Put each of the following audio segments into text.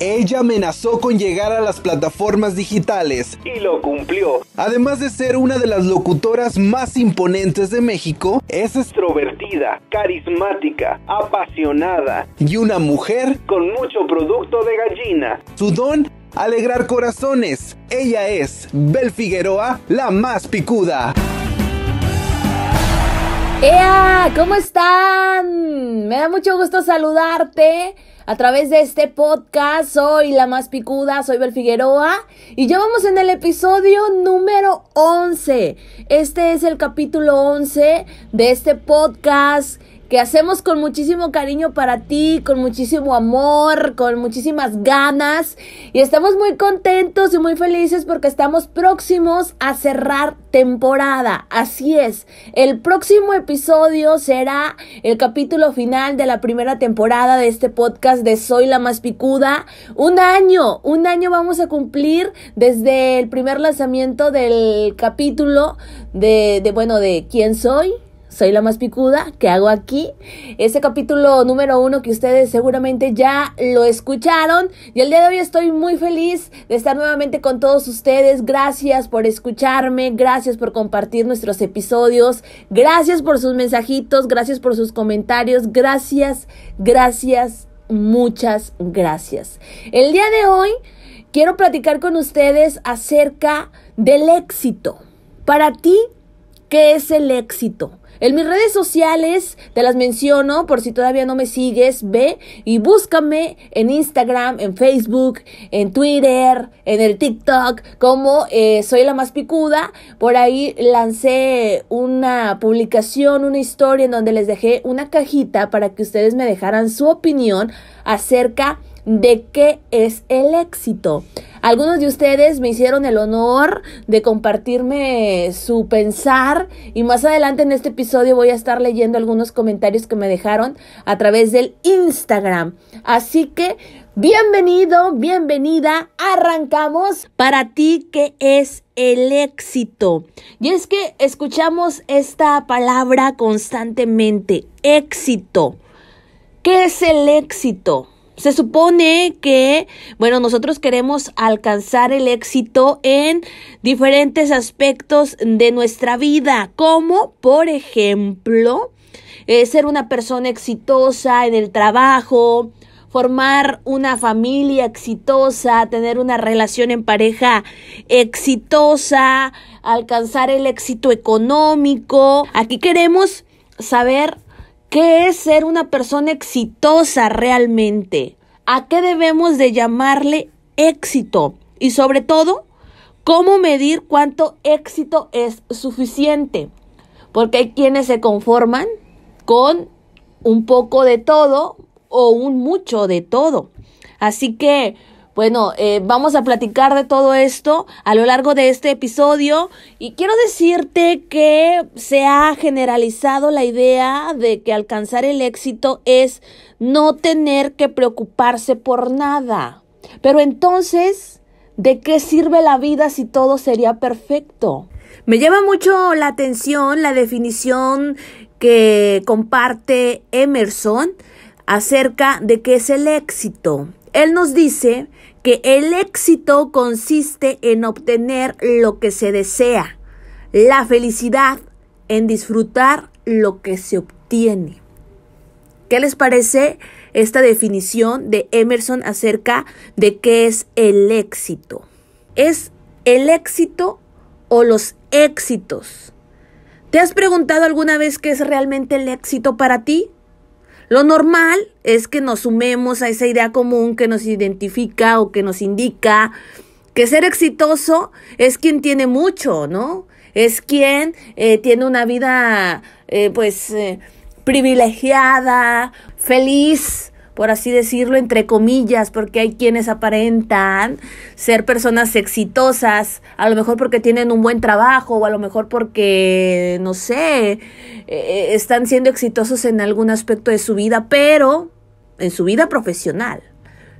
Ella amenazó con llegar a las plataformas digitales y lo cumplió. Además de ser una de las locutoras más imponentes de México, es extrovertida, carismática, apasionada y una mujer con mucho producto de gallina. Su don alegrar corazones. Ella es Bel Figueroa, la más picuda. ¡Ea! ¿Cómo están? Me da mucho gusto saludarte a través de este podcast. Soy la más picuda, soy Bel Figueroa y ya vamos en el episodio número 11. Este es el capítulo 11 de este podcast que hacemos con muchísimo cariño para ti, con muchísimo amor, con muchísimas ganas y estamos muy contentos y muy felices porque estamos próximos a cerrar temporada. Así es, el próximo episodio será el capítulo final de la primera temporada de este podcast de Soy la más picuda. Un año, un año vamos a cumplir desde el primer lanzamiento del capítulo de, de bueno, de quién soy soy la más picuda, ¿qué hago aquí? Ese capítulo número uno que ustedes seguramente ya lo escucharon. Y el día de hoy estoy muy feliz de estar nuevamente con todos ustedes. Gracias por escucharme, gracias por compartir nuestros episodios, gracias por sus mensajitos, gracias por sus comentarios, gracias, gracias, muchas gracias. El día de hoy quiero platicar con ustedes acerca del éxito. Para ti, ¿qué es el éxito? En mis redes sociales te las menciono por si todavía no me sigues, ve y búscame en Instagram, en Facebook, en Twitter, en el TikTok como eh, Soy la más picuda. Por ahí lancé una publicación, una historia en donde les dejé una cajita para que ustedes me dejaran su opinión acerca de qué es el éxito. Algunos de ustedes me hicieron el honor de compartirme su pensar y más adelante en este episodio voy a estar leyendo algunos comentarios que me dejaron a través del Instagram. Así que bienvenido, bienvenida, arrancamos para ti qué es el éxito. Y es que escuchamos esta palabra constantemente, éxito. ¿Qué es el éxito? Se supone que, bueno, nosotros queremos alcanzar el éxito en diferentes aspectos de nuestra vida, como por ejemplo, eh, ser una persona exitosa en el trabajo, formar una familia exitosa, tener una relación en pareja exitosa, alcanzar el éxito económico. Aquí queremos saber ¿Qué es ser una persona exitosa realmente? ¿A qué debemos de llamarle éxito? Y sobre todo, ¿cómo medir cuánto éxito es suficiente? Porque hay quienes se conforman con un poco de todo o un mucho de todo. Así que bueno, eh, vamos a platicar de todo esto a lo largo de este episodio y quiero decirte que se ha generalizado la idea de que alcanzar el éxito es no tener que preocuparse por nada. Pero entonces, ¿de qué sirve la vida si todo sería perfecto? Me llama mucho la atención la definición que comparte Emerson acerca de qué es el éxito. Él nos dice que el éxito consiste en obtener lo que se desea, la felicidad en disfrutar lo que se obtiene. ¿Qué les parece esta definición de Emerson acerca de qué es el éxito? ¿Es el éxito o los éxitos? ¿Te has preguntado alguna vez qué es realmente el éxito para ti? Lo normal es que nos sumemos a esa idea común que nos identifica o que nos indica que ser exitoso es quien tiene mucho, ¿no? Es quien eh, tiene una vida, eh, pues, eh, privilegiada, feliz, por así decirlo, entre comillas, porque hay quienes aparentan ser personas exitosas, a lo mejor porque tienen un buen trabajo o a lo mejor porque, no sé, eh, están siendo exitosos en algún aspecto de su vida, pero en su vida profesional.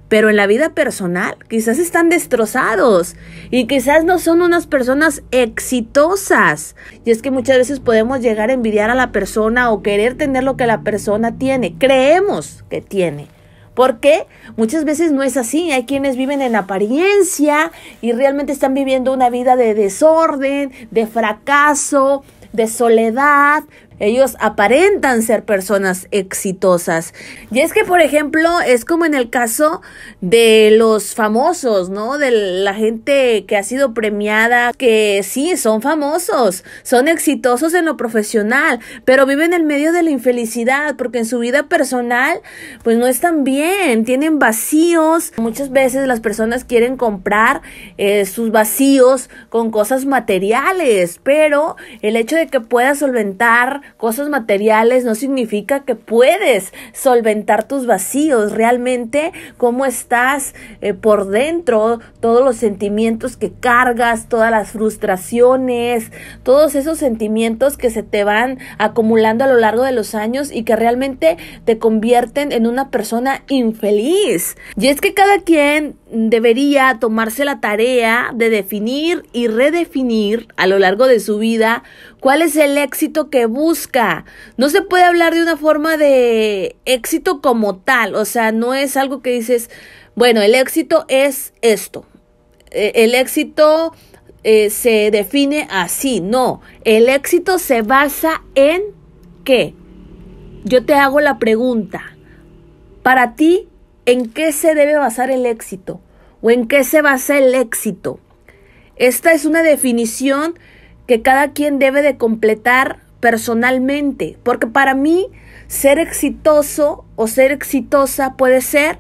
Pero en la vida personal quizás están destrozados y quizás no son unas personas exitosas. Y es que muchas veces podemos llegar a envidiar a la persona o querer tener lo que la persona tiene, creemos que tiene. Porque muchas veces no es así. Hay quienes viven en apariencia y realmente están viviendo una vida de desorden, de fracaso, de soledad, ellos aparentan ser personas exitosas. Y es que, por ejemplo, es como en el caso de los famosos, ¿no? De la gente que ha sido premiada, que sí, son famosos, son exitosos en lo profesional, pero viven en medio de la infelicidad porque en su vida personal, pues no están bien, tienen vacíos. Muchas veces las personas quieren comprar eh, sus vacíos con cosas materiales, pero el hecho de que puedas solventar cosas materiales no significa que puedes solventar tus vacíos. Realmente, cómo estás eh, por dentro, todos los sentimientos que cargas, todas las frustraciones, todos esos sentimientos que se te van acumulando a lo largo de los años y que realmente te convierten en una persona infeliz. Y es que cada quien debería tomarse la tarea de definir y redefinir a lo largo de su vida cuál es el éxito que busca. No se puede hablar de una forma de éxito como tal, o sea, no es algo que dices, bueno, el éxito es esto. E, el éxito eh, se define así, no, el éxito se basa en qué. Yo te hago la pregunta, para ti, ¿en qué se debe basar el éxito? ¿O en qué se basa el éxito? Esta es una definición que cada quien debe de completar personalmente, porque para mí ser exitoso o ser exitosa puede ser,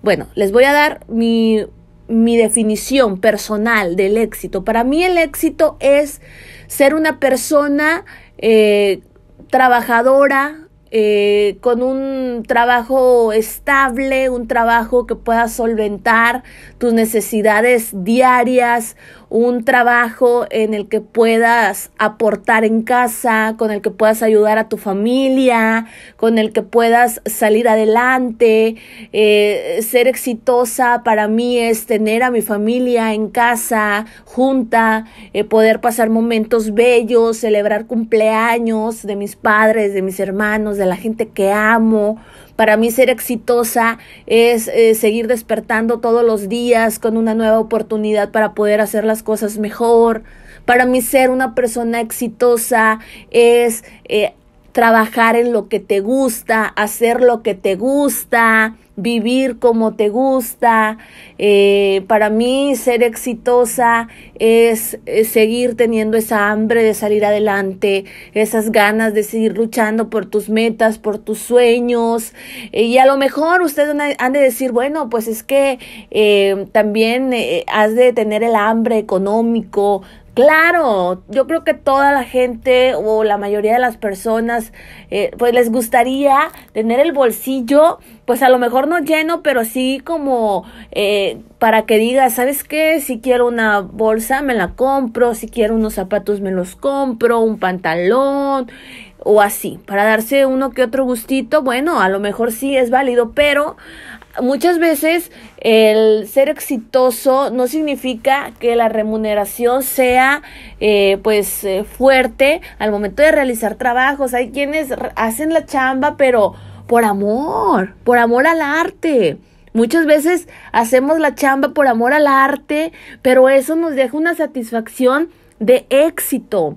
bueno, les voy a dar mi, mi definición personal del éxito. Para mí el éxito es ser una persona eh, trabajadora, eh, con un trabajo estable, un trabajo que pueda solventar tus necesidades diarias, un trabajo en el que puedas aportar en casa, con el que puedas ayudar a tu familia, con el que puedas salir adelante. Eh, ser exitosa para mí es tener a mi familia en casa, junta, eh, poder pasar momentos bellos, celebrar cumpleaños de mis padres, de mis hermanos, de la gente que amo. Para mí ser exitosa es eh, seguir despertando todos los días con una nueva oportunidad para poder hacer las cosas mejor. Para mí ser una persona exitosa es eh, trabajar en lo que te gusta, hacer lo que te gusta, vivir como te gusta. Eh, para mí ser exitosa es, seguir teniendo esa hambre de salir adelante, esas ganas de seguir luchando por tus metas, por tus sueños. Eh, y a lo mejor ustedes han de decir, bueno, pues es que eh, también has de tener el hambre económico, Claro, yo creo que toda la gente o la mayoría de las personas eh, pues les gustaría tener el bolsillo pues a lo mejor no lleno pero sí como eh, para que digas, ¿sabes qué? Si quiero una bolsa me la compro, si quiero unos zapatos me los compro, un pantalón o así, para darse uno que otro gustito, bueno, a lo mejor sí es válido, pero muchas veces el ser exitoso no significa que la remuneración sea eh, pues eh, fuerte al momento de realizar trabajos. Hay quienes hacen la chamba pero por amor, por amor al arte. Muchas veces hacemos la chamba por amor al arte, pero eso nos deja una satisfacción de éxito.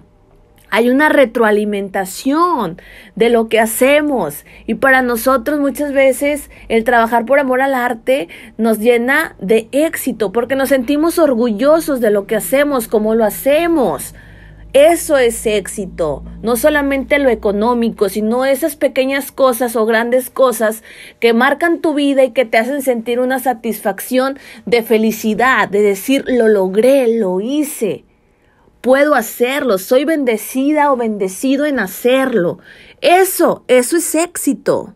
Hay una retroalimentación de lo que hacemos. Y para nosotros muchas veces el trabajar por amor al arte nos llena de éxito porque nos sentimos orgullosos de lo que hacemos, como lo hacemos. Eso es éxito, no solamente lo económico, sino esas pequeñas cosas o grandes cosas que marcan tu vida y que te hacen sentir una satisfacción de felicidad, de decir, lo logré, lo hice puedo hacerlo, soy bendecida o bendecido en hacerlo. Eso, eso es éxito.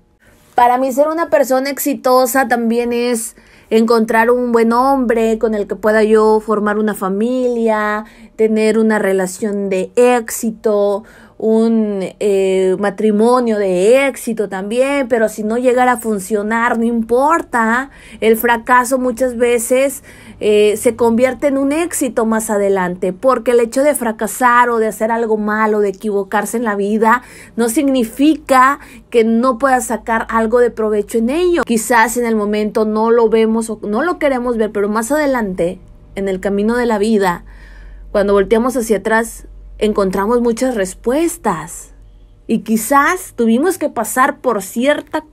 Para mí ser una persona exitosa también es encontrar un buen hombre con el que pueda yo formar una familia, tener una relación de éxito, un eh, matrimonio de éxito también, pero si no llegara a funcionar, no importa. El fracaso muchas veces eh, se convierte en un éxito más adelante, porque el hecho de fracasar o de hacer algo malo, de equivocarse en la vida, no significa que no puedas sacar algo de provecho en ello. Quizás en el momento no lo vemos o no lo queremos ver, pero más adelante, en el camino de la vida, cuando volteamos hacia atrás, encontramos muchas respuestas. Y quizás tuvimos que pasar por cierta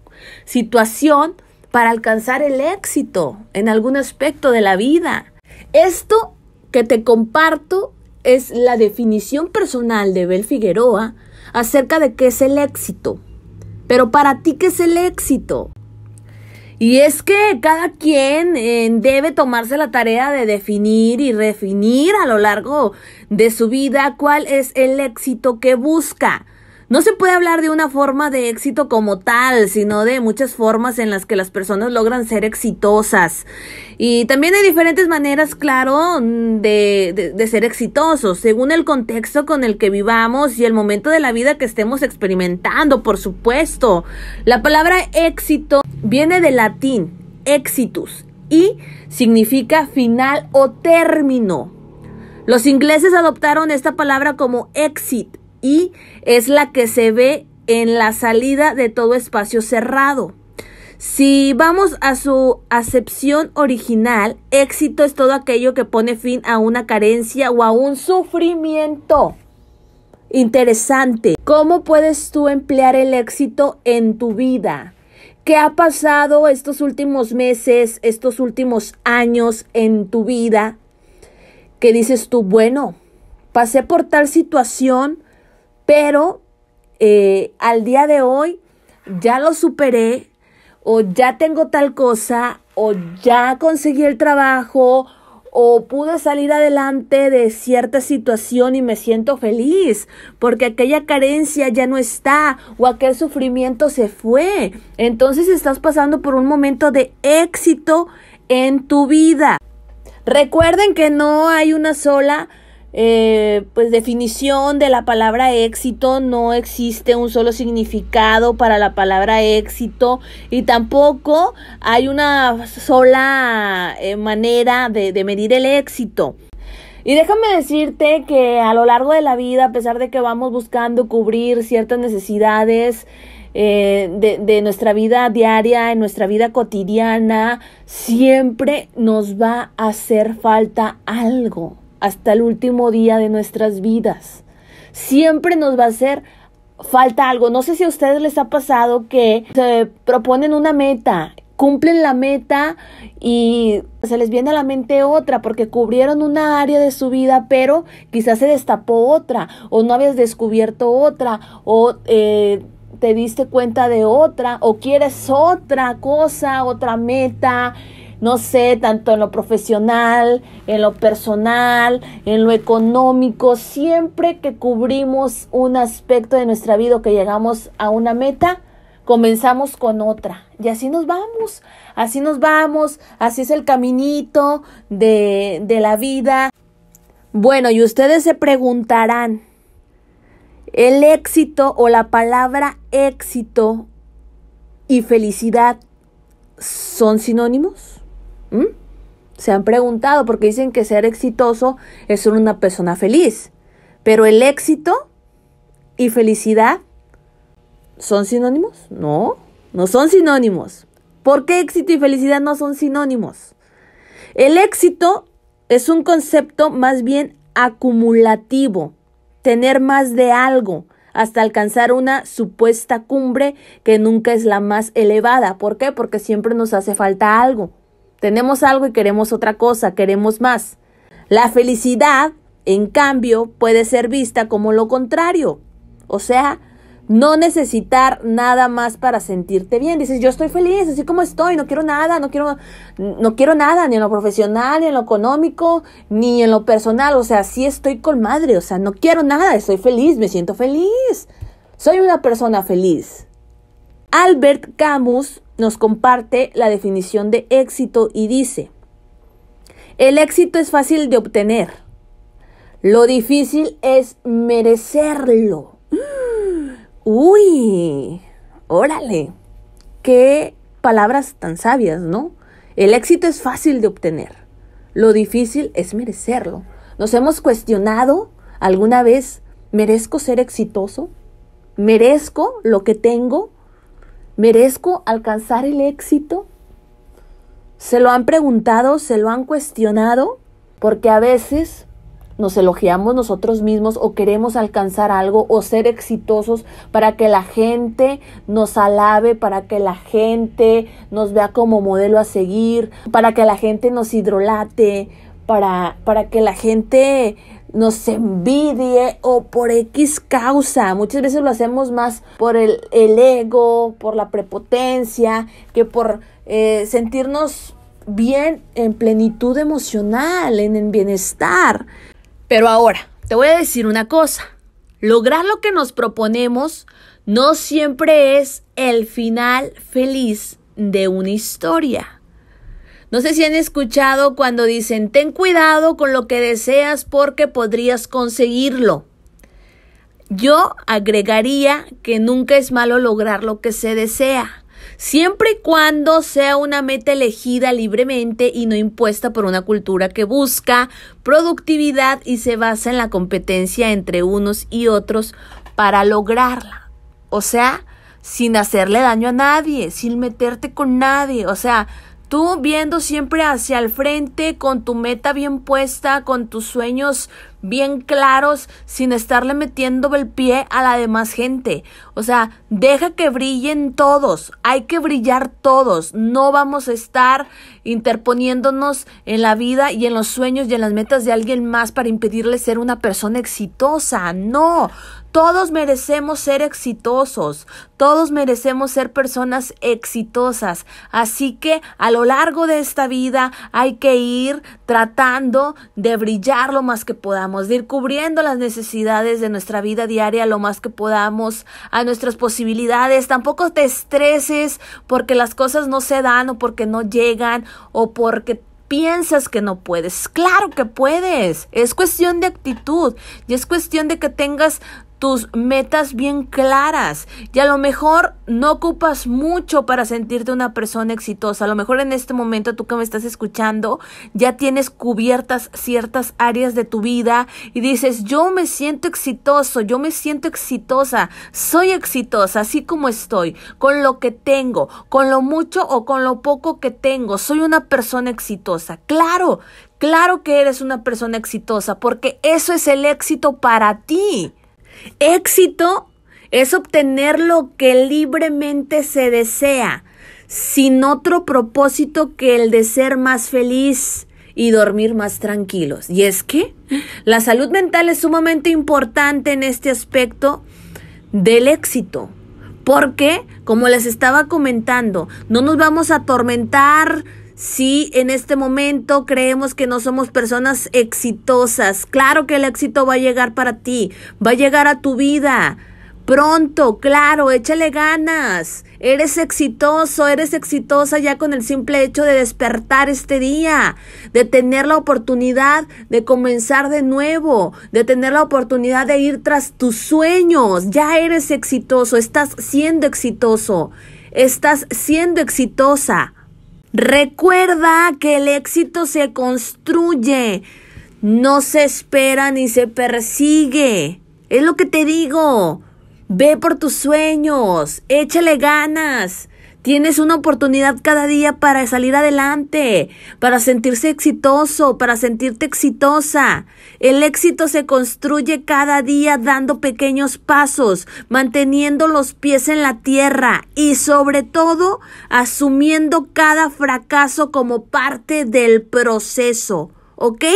situación para alcanzar el éxito en algún aspecto de la vida. Esto que te comparto es la definición personal de Bel Figueroa acerca de qué es el éxito. Pero para ti, ¿qué es el éxito? Y es que cada quien eh, debe tomarse la tarea de definir y refinir a lo largo de su vida cuál es el éxito que busca. No se puede hablar de una forma de éxito como tal, sino de muchas formas en las que las personas logran ser exitosas. Y también hay diferentes maneras, claro, de, de, ser exitosos, según el contexto con el que vivamos y el momento de la vida que estemos experimentando, por supuesto. La palabra éxito viene del latín exitus y significa final o término. Los ingleses adoptaron esta palabra como exit es la que se ve en la salida de todo espacio cerrado. Si vamos a su acepción original, éxito es todo aquello que pone fin a una carencia o a un sufrimiento. Interesante. ¿Cómo puedes tú emplear el éxito en tu vida? ¿Qué ha pasado estos últimos meses, estos últimos años en tu vida? ¿Qué dices tú, bueno, pasé por tal situación, pero eh, al día de hoy ya lo superé o ya tengo tal cosa o ya conseguí el trabajo o pude salir adelante de cierta situación y me siento feliz porque aquella carencia ya no está o aquel sufrimiento se fue. Entonces estás pasando por un momento de éxito en tu vida. Recuerden que no hay una sola eh, pues definición de la palabra éxito, no existe un solo significado para la palabra éxito y tampoco hay una sola eh, manera de, medir el éxito. Y déjame decirte que a lo largo de la vida, a pesar de que vamos buscando cubrir ciertas necesidades, eh, de, de, nuestra vida diaria, en nuestra vida cotidiana, siempre nos va a hacer falta algo hasta el último día de nuestras vidas. Siempre nos va a hacer falta algo. No sé si a ustedes les ha pasado que se proponen una meta, cumplen la meta y se les viene a la mente otra porque cubrieron una área de su vida, pero quizás se destapó otra o no habías descubierto otra o eh, te diste cuenta de otra o quieres otra cosa, otra meta no sé, tanto en lo profesional, en lo personal, en lo económico, siempre que cubrimos un aspecto de nuestra vida o que llegamos a una meta, comenzamos con otra. Y así nos vamos, así nos vamos, así es el caminito de, de la vida. Bueno, y ustedes se preguntarán, ¿el éxito o la palabra éxito y felicidad son sinónimos? ¿Mm? Se han preguntado porque dicen que ser exitoso es ser una persona feliz. Pero el éxito y felicidad son sinónimos? No, no son sinónimos. ¿Por qué éxito y felicidad no son sinónimos? El éxito es un concepto más bien acumulativo, tener más de algo hasta alcanzar una supuesta cumbre que nunca es la más elevada. ¿Por qué? Porque siempre nos hace falta algo. Tenemos algo y queremos otra cosa, queremos más. La felicidad, en cambio, puede ser vista como lo contrario. O sea, no necesitar nada más para sentirte bien. Dices, yo estoy feliz, así como estoy, no quiero nada, no quiero, no quiero nada, ni en lo profesional, ni en lo económico, ni en lo personal. O sea, sí estoy con madre, o sea, no quiero nada, estoy feliz, me siento feliz. Soy una persona feliz. Albert Camus nos comparte la definición de éxito y dice, el éxito es fácil de obtener, lo difícil es merecerlo. Uy, órale, qué palabras tan sabias, ¿no? El éxito es fácil de obtener, lo difícil es merecerlo. ¿Nos hemos cuestionado alguna vez, ¿merezco ser exitoso? ¿Merezco lo que tengo? ¿Merezco alcanzar el éxito? ¿Se lo han preguntado? ¿Se lo han cuestionado? Porque a veces nos elogiamos nosotros mismos o queremos alcanzar algo o ser exitosos para que la gente nos alabe, para que la gente nos vea como modelo a seguir, para que la gente nos hidrolate, para, para que la gente nos envidie o por X causa. Muchas veces lo hacemos más por el, ego, por la prepotencia, que por eh, sentirnos bien en plenitud emocional, en el bienestar. Pero ahora, te voy a decir una cosa. Lograr lo que nos proponemos no siempre es el final feliz de una historia. No sé si han escuchado cuando dicen, ten cuidado con lo que deseas porque podrías conseguirlo. Yo agregaría que nunca es malo lograr lo que se desea siempre y cuando sea una meta elegida libremente y no impuesta por una cultura que busca productividad y se basa en la competencia entre unos y otros para lograrla. O sea, sin hacerle daño a nadie, sin meterte con nadie, o sea, Tú viendo siempre hacia el frente, con tu meta bien puesta, con tus sueños bien claros, sin estarle metiendo el pie a la demás gente. O sea, deja que brillen todos, hay que brillar todos. No vamos a estar interponiéndonos en la vida y en los sueños y en las metas de alguien más para impedirle ser una persona exitosa. No, todos merecemos ser exitosos, todos merecemos ser personas exitosas. Así que a lo largo de esta vida hay que ir tratando de brillar lo más que podamos, de ir cubriendo las necesidades de nuestra vida diaria lo más que podamos, a nuestras posibilidades. Tampoco te estreses porque las cosas no se dan o porque no llegan o porque piensas que no puedes. Claro que puedes. Es cuestión de actitud y es cuestión de que tengas tus metas bien claras y a lo mejor no ocupas mucho para sentirte una persona exitosa. A lo mejor en este momento tú que me estás escuchando ya tienes cubiertas ciertas áreas de tu vida y dices, yo me siento exitoso, yo me siento exitosa, soy exitosa así como estoy, con lo que tengo, con lo mucho o con lo poco que tengo, soy una persona exitosa. Claro, claro que eres una persona exitosa porque eso es el éxito para ti. Éxito es obtener lo que libremente se desea, sin otro propósito que el de ser más feliz y dormir más tranquilos. Y es que la salud mental es sumamente importante en este aspecto del éxito. Porque, como les estaba comentando, no nos vamos a atormentar si en este momento creemos que no somos personas exitosas, claro que el éxito va a llegar para ti, va a llegar a tu vida. Pronto, claro, échale ganas. Eres exitoso, eres exitosa ya con el simple hecho de despertar este día, de tener la oportunidad de comenzar de nuevo, de tener la oportunidad de ir tras tus sueños. Ya eres exitoso, estás siendo exitoso, estás siendo exitosa. Recuerda que el éxito se construye, no se espera ni se persigue. Es lo que te digo. Ve por tus sueños, échale ganas. Tienes una oportunidad cada día para salir adelante, para sentirse exitoso, para sentirte exitosa. El éxito se construye cada día dando pequeños pasos, manteniendo los pies en la tierra y sobre todo asumiendo cada fracaso como parte del proceso. ¿Ok?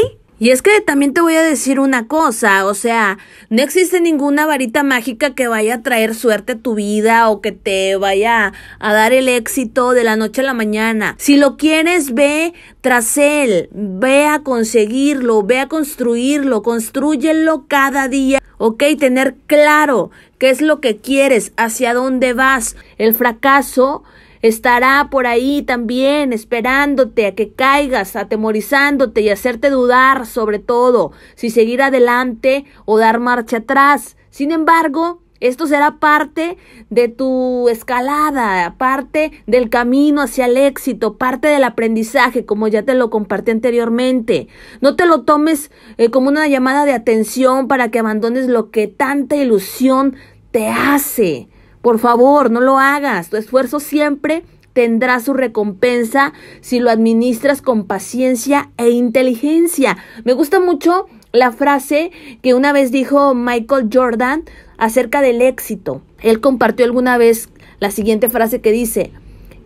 Y es que también te voy a decir una cosa, o sea, no existe ninguna varita mágica que vaya a traer suerte a tu vida o que te vaya a dar el éxito de la noche a la mañana. Si lo quieres, ve tras él, ve a conseguirlo, ve a construirlo, construyelo cada día, ¿ok? Tener claro qué es lo que quieres, hacia dónde vas. El fracaso estará por ahí también esperándote a que caigas, atemorizándote y hacerte dudar sobre todo si seguir adelante o dar marcha atrás. Sin embargo, Esto será parte de tu escalada, parte del camino hacia el éxito, parte del aprendizaje, como ya te lo compartí anteriormente. No te lo tomes eh, como una llamada de atención para que abandones lo que tanta ilusión te hace. Por favor, no lo hagas. Tu esfuerzo siempre tendrá su recompensa si lo administras con paciencia e inteligencia. Me gusta mucho la frase que una vez dijo Michael Jordan acerca del éxito. Él compartió alguna vez la siguiente frase que dice,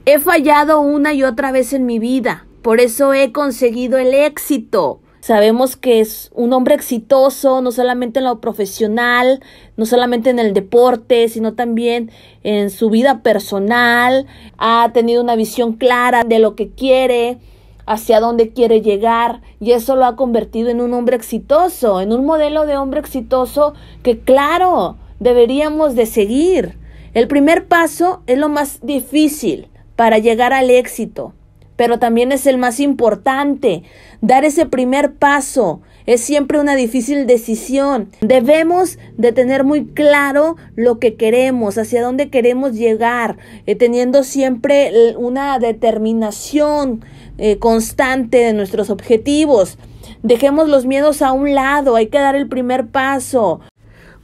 he fallado una y otra vez en mi vida, por eso he conseguido el éxito. Sabemos que es un hombre exitoso, no solamente en lo profesional, no solamente en el deporte, sino también en su vida personal. Ha tenido una visión clara de lo que quiere, hacia dónde quiere llegar y eso lo ha convertido en un hombre exitoso, en un modelo de hombre exitoso que claro, deberíamos de seguir. El primer paso es lo más difícil para llegar al éxito, pero también es el más importante. Dar ese primer paso es siempre una difícil decisión. Debemos de tener muy claro lo que queremos, hacia dónde queremos llegar, eh, teniendo siempre una determinación eh, constante de nuestros objetivos. Dejemos los miedos a un lado, hay que dar el primer paso.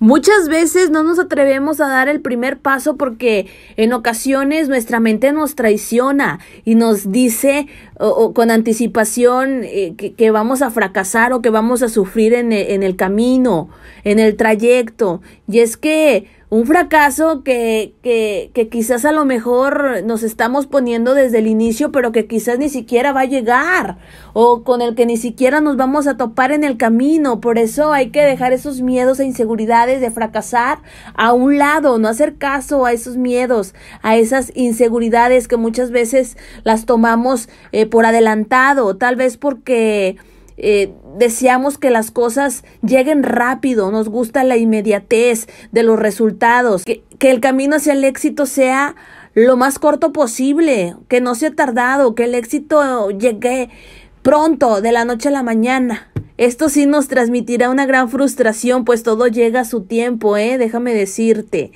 Muchas veces no nos atrevemos a dar el primer paso porque en ocasiones nuestra mente nos traiciona y nos dice con anticipación eh, que, vamos a fracasar o que vamos a sufrir en el camino, en el trayecto. Y es que un fracaso que, que, que, quizás a lo mejor nos estamos poniendo desde el inicio, pero que quizás ni siquiera va a llegar, o con el que ni siquiera nos vamos a topar en el camino. Por eso hay que dejar esos miedos e inseguridades de fracasar a un lado, no hacer caso a esos miedos, a esas inseguridades que muchas veces las tomamos eh, por adelantado, tal vez porque eh, deseamos que las cosas lleguen rápido, nos gusta la inmediatez de los resultados, que, que el camino hacia el éxito sea lo más corto posible, que no sea tardado, que el éxito llegue pronto, de la noche a la mañana. Esto sí nos transmitirá una gran frustración, pues todo llega a su tiempo, ¿eh? Déjame decirte.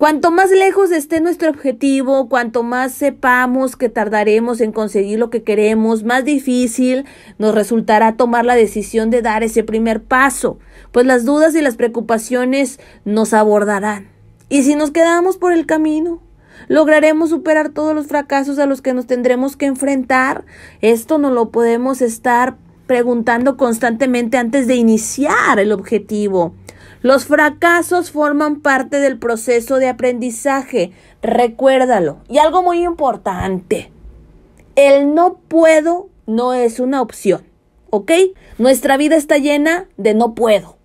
Cuanto más lejos esté nuestro objetivo, cuanto más sepamos que tardaremos en conseguir lo que queremos, más difícil nos resultará tomar la decisión de dar ese primer paso, pues las dudas y las preocupaciones nos abordarán. Y si nos quedamos por el camino, lograremos superar todos los fracasos a los que nos tendremos que enfrentar. Esto no lo podemos estar preguntando constantemente antes de iniciar el objetivo. Los fracasos forman parte del proceso de aprendizaje, recuérdalo. Y algo muy importante, el no puedo no es una opción, ¿ok? Nuestra vida está llena de no puedo.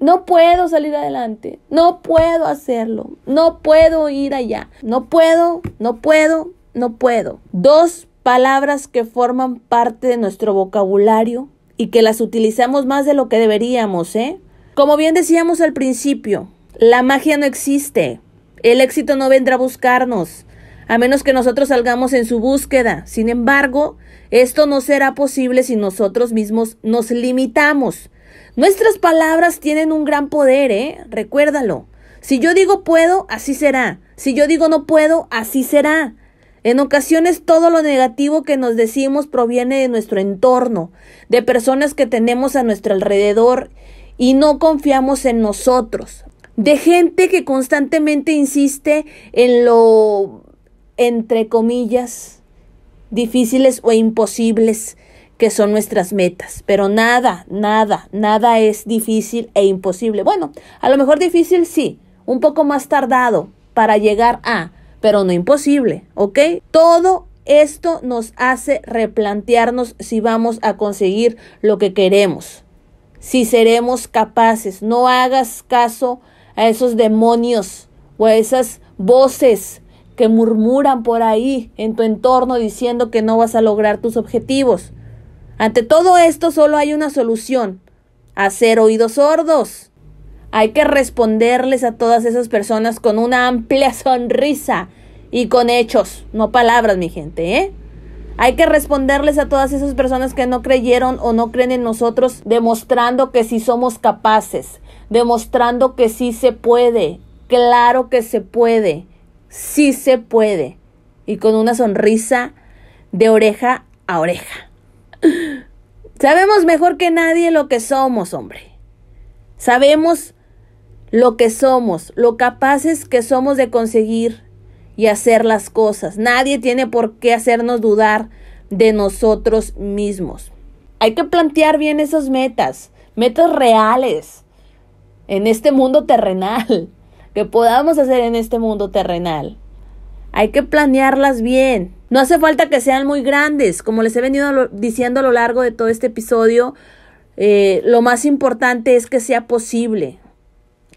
No puedo salir adelante, no puedo hacerlo, no puedo ir allá, no puedo, no puedo, no puedo. Dos palabras que forman parte de nuestro vocabulario y que las utilizamos más de lo que deberíamos, ¿eh? Como bien decíamos al principio, la magia no existe. El éxito no vendrá a buscarnos, a menos que nosotros salgamos en su búsqueda. Sin embargo, esto no será posible si nosotros mismos nos limitamos. Nuestras palabras tienen un gran poder, ¿eh? Recuérdalo. Si yo digo puedo, así será. Si yo digo no puedo, así será. En ocasiones todo lo negativo que nos decimos proviene de nuestro entorno, de personas que tenemos a nuestro alrededor y no confiamos en nosotros. De gente que constantemente insiste en lo, entre comillas, difíciles o imposibles que son nuestras metas. Pero nada, nada, nada es difícil e imposible. Bueno, a lo mejor difícil sí, un poco más tardado para llegar a, pero no imposible, ¿ok? Todo esto nos hace replantearnos si vamos a conseguir lo que queremos si seremos capaces. No hagas caso a esos demonios o a esas voces que murmuran por ahí en tu entorno diciendo que no vas a lograr tus objetivos. Ante todo esto solo hay una solución, hacer oídos sordos. Hay que responderles a todas esas personas con una amplia sonrisa y con hechos, no palabras, mi gente, ¿eh? Hay que responderles a todas esas personas que no creyeron o no creen en nosotros, demostrando que sí somos capaces, demostrando que sí se puede, claro que se puede, sí se puede, y con una sonrisa de oreja a oreja. Sabemos mejor que nadie lo que somos, hombre. Sabemos lo que somos, lo capaces que somos de conseguir y hacer las cosas. Nadie tiene por qué hacernos dudar de nosotros mismos. Hay que plantear bien esas metas, metas reales en este mundo terrenal, que podamos hacer en este mundo terrenal. Hay que planearlas bien. No hace falta que sean muy grandes, como les he venido diciendo a lo largo de todo este episodio. Eh, lo más importante es que sea posible,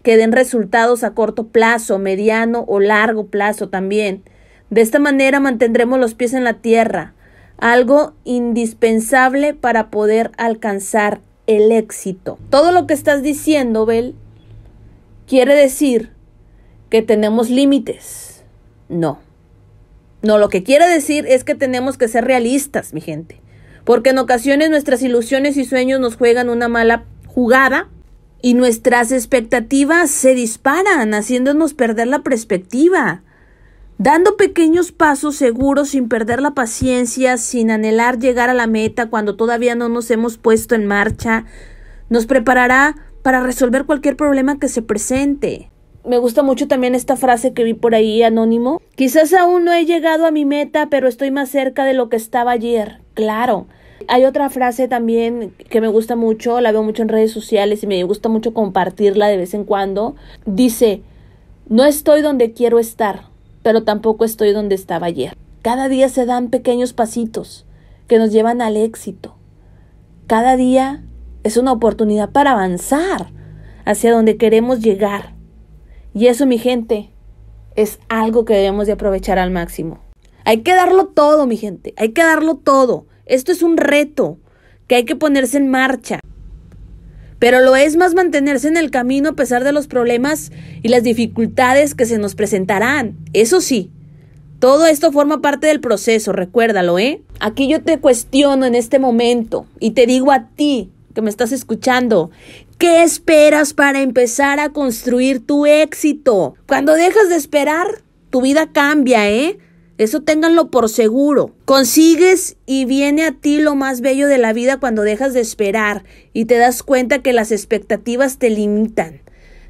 que den resultados a corto plazo, mediano o largo plazo también. De esta manera mantendremos los pies en la tierra, algo indispensable para poder alcanzar el éxito. Todo lo que estás diciendo, Bel, quiere decir que tenemos límites. No. No, lo que quiere decir es que tenemos que ser realistas, mi gente. Porque en ocasiones nuestras ilusiones y sueños nos juegan una mala jugada y nuestras expectativas se disparan, haciéndonos perder la perspectiva. Dando pequeños pasos seguros sin perder la paciencia, sin anhelar llegar a la meta cuando todavía no nos hemos puesto en marcha, nos preparará para resolver cualquier problema que se presente. Me gusta mucho también esta frase que vi por ahí anónimo. Quizás aún no he llegado a mi meta, pero estoy más cerca de lo que estaba ayer. Claro, hay otra frase también que me gusta mucho, la veo mucho en redes sociales y me gusta mucho compartirla de vez en cuando. Dice, no estoy donde quiero estar, pero tampoco estoy donde estaba ayer. Cada día se dan pequeños pasitos que nos llevan al éxito. Cada día es una oportunidad para avanzar hacia donde queremos llegar. Y eso, mi gente, es algo que debemos de aprovechar al máximo. Hay que darlo todo, mi gente, hay que darlo todo. Esto es un reto que hay que ponerse en marcha. Pero lo es más mantenerse en el camino a pesar de los problemas y las dificultades que se nos presentarán. Eso sí, todo esto forma parte del proceso, recuérdalo, ¿eh? Aquí yo te cuestiono en este momento y te digo a ti que me estás escuchando, ¿qué esperas para empezar a construir tu éxito? Cuando dejas de esperar, tu vida cambia, ¿eh? Eso ténganlo por seguro. Consigues y viene a ti lo más bello de la vida cuando dejas de esperar y te das cuenta que las expectativas te limitan.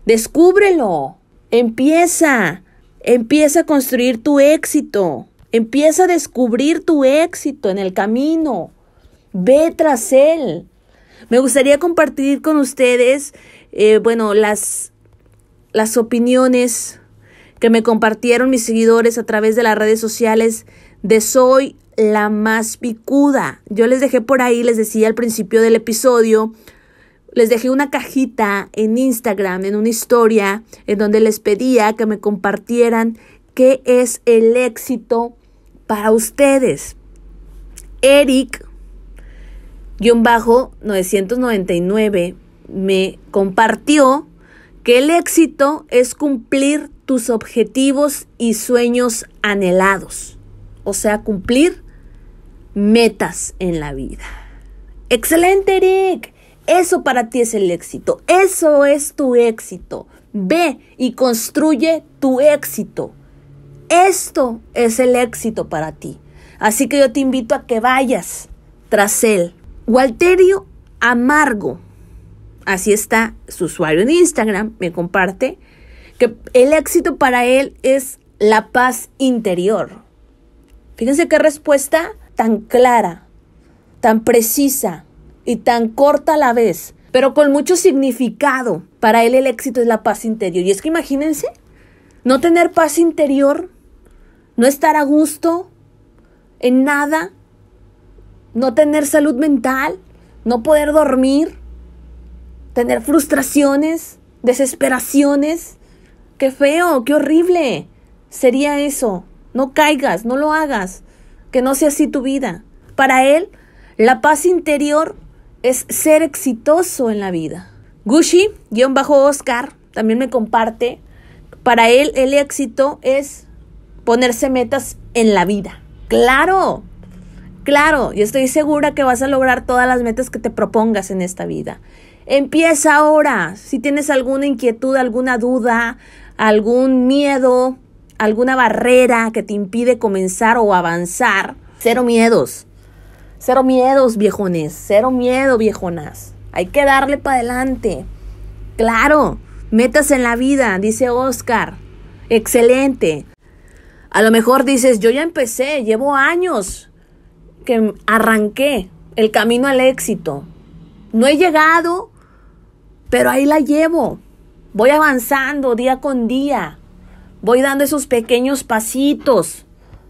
Descúbrelo. Empieza. Empieza a construir tu éxito. Empieza a descubrir tu éxito en el camino. Ve tras él. Me gustaría compartir con ustedes, eh, bueno, las, las opiniones que me compartieron mis seguidores a través de las redes sociales de Soy la más picuda. Yo les dejé por ahí, les decía al principio del episodio, les dejé una cajita en Instagram, en una historia, en donde les pedía que me compartieran qué es el éxito para ustedes. Eric, guion bajo 999, me compartió que el éxito es cumplir tus objetivos y sueños anhelados, o sea, cumplir metas en la vida. Excelente, Eric. Eso para ti es el éxito. Eso es tu éxito. Ve y construye tu éxito. Esto es el éxito para ti. Así que yo te invito a que vayas tras él. Walterio Amargo. Así está su usuario en Instagram. Me comparte que el éxito para él es la paz interior. Fíjense qué respuesta tan clara, tan precisa y tan corta a la vez, pero con mucho significado. Para él el éxito es la paz interior. Y es que imagínense, no tener paz interior, no estar a gusto en nada, no tener salud mental, no poder dormir, tener frustraciones, desesperaciones, Qué feo, qué horrible. Sería eso. No caigas, no lo hagas. Que no sea así tu vida. Para él, la paz interior es ser exitoso en la vida. Gushi, guion bajo Oscar, también me comparte. Para él, el éxito es ponerse metas en la vida. Claro, claro, y estoy segura que vas a lograr todas las metas que te propongas en esta vida. Empieza ahora. Si tienes alguna inquietud, alguna duda, algún miedo, alguna barrera que te impide comenzar o avanzar, cero miedos. Cero miedos, viejones. Cero miedo, viejonas. Hay que darle para adelante. Claro, metas en la vida, dice Oscar. Excelente. A lo mejor dices, yo ya empecé, llevo años que arranqué el camino al éxito. No he llegado, pero ahí la llevo. Voy avanzando día con día. Voy dando esos pequeños pasitos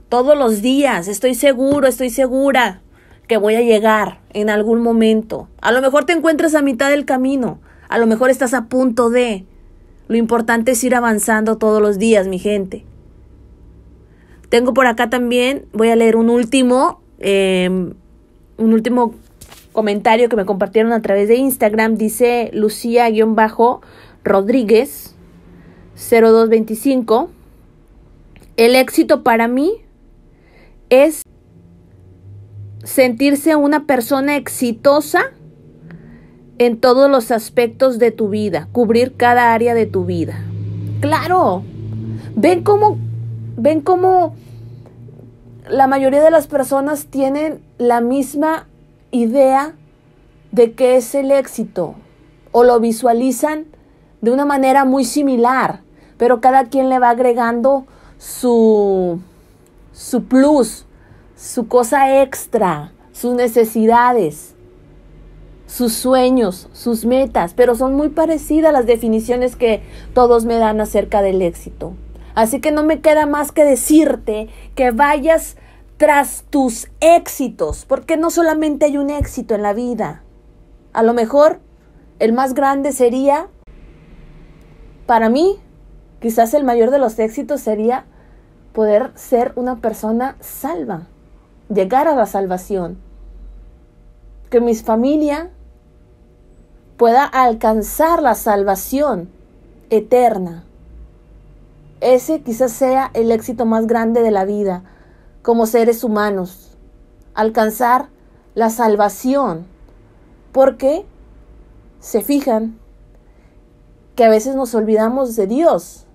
todos los días. Estoy seguro, estoy segura que voy a llegar en algún momento. A lo mejor te encuentras a mitad del camino. A lo mejor estás a punto de. Lo importante es ir avanzando todos los días, mi gente. Tengo por acá también, voy a leer un último, em, un último comentario que me compartieron a través de Instagram. Dice Lucía-Rodríguez 0225. El éxito para mí es sentirse una persona exitosa en todos los aspectos de tu vida, cubrir cada área de tu vida. Claro, ven cómo, ven cómo la mayoría de las personas tienen la misma idea de qué es el éxito o lo visualizan de una manera muy similar, pero cada quien le va agregando su, su plus, su cosa extra, sus necesidades, sus sueños, sus metas, pero son muy parecidas las definiciones que todos me dan acerca del éxito. Así que no me queda más que decirte que vayas tras tus éxitos, porque no solamente hay un éxito en la vida. A lo mejor el más grande sería, para mí, quizás el mayor de los éxitos sería poder ser una persona salva, llegar a la salvación, que mi familia pueda alcanzar la salvación eterna. Ese quizás sea el éxito más grande de la vida como seres humanos, alcanzar la salvación, porque se fijan que a veces nos olvidamos de Dios.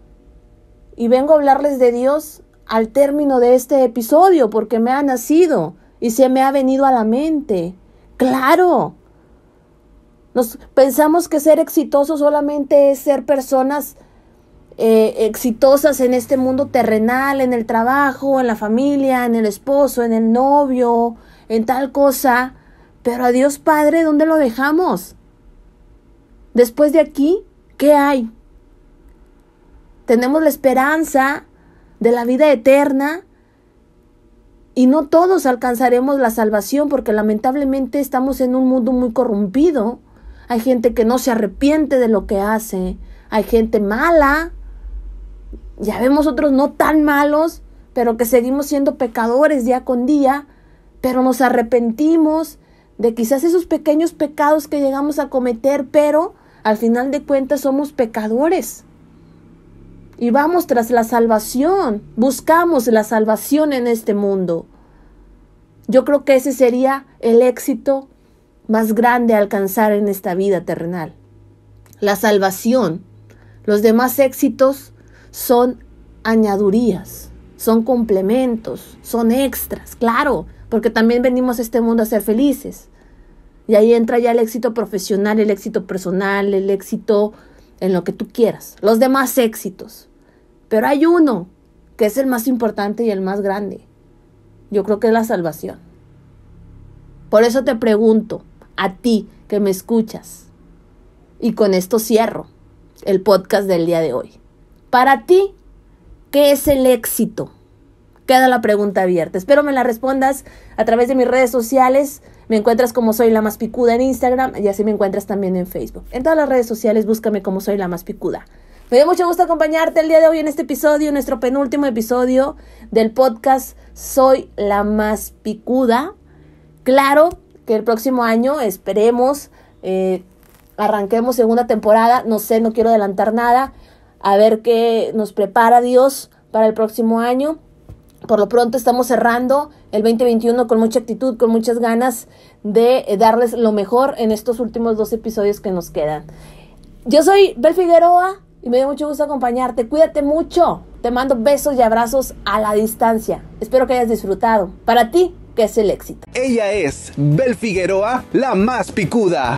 Y vengo a hablarles de Dios al término de este episodio porque me ha nacido y se me ha venido a la mente. Claro. Nos pensamos que ser exitoso solamente es ser personas eh, exitosas en este mundo terrenal, en el trabajo, en la familia, en el esposo, en el novio, en tal cosa. Pero a Dios Padre, ¿dónde lo dejamos? Después de aquí, ¿qué hay? Tenemos la esperanza de la vida eterna y no todos alcanzaremos la salvación porque lamentablemente estamos en un mundo muy corrompido. Hay gente que no se arrepiente de lo que hace. Hay gente mala. Ya vemos otros no tan malos, pero que seguimos siendo pecadores día con día, pero nos arrepentimos de quizás esos pequeños pecados que llegamos a cometer, pero al final de cuentas somos pecadores y vamos tras la salvación, buscamos la salvación en este mundo. Yo creo que ese sería el éxito más grande a alcanzar en esta vida terrenal. La salvación. Los demás éxitos son añadurías, son complementos, son extras, claro, porque también venimos a este mundo a ser felices. Y ahí entra ya el éxito profesional, el éxito personal, el éxito en lo que tú quieras, los demás éxitos. Pero hay uno que es el más importante y el más grande. Yo creo que es la salvación. Por eso te pregunto, a ti que me escuchas, y con esto cierro el podcast del día de hoy. Para ti, ¿qué es el éxito? Queda la pregunta abierta. Espero me la respondas a través de mis redes sociales. Me encuentras como soy la más picuda en Instagram y así me encuentras también en Facebook. En todas las redes sociales búscame como soy la más picuda. Me dio mucho gusto acompañarte el día de hoy en este episodio, nuestro penúltimo episodio del podcast Soy la más picuda. Claro que el próximo año esperemos eh, arranquemos segunda temporada. No sé, no quiero adelantar nada. A ver qué nos prepara Dios para el próximo año. Por lo pronto estamos cerrando el 2021 con mucha actitud, con muchas ganas de eh, darles lo mejor en estos últimos dos episodios que nos quedan. Yo soy Bel Figueroa y me dio mucho gusto acompañarte. Cuídate mucho. Te mando besos y abrazos a la distancia. Espero que hayas disfrutado. Para ti, que es el éxito. Ella es Bel Figueroa, la más picuda.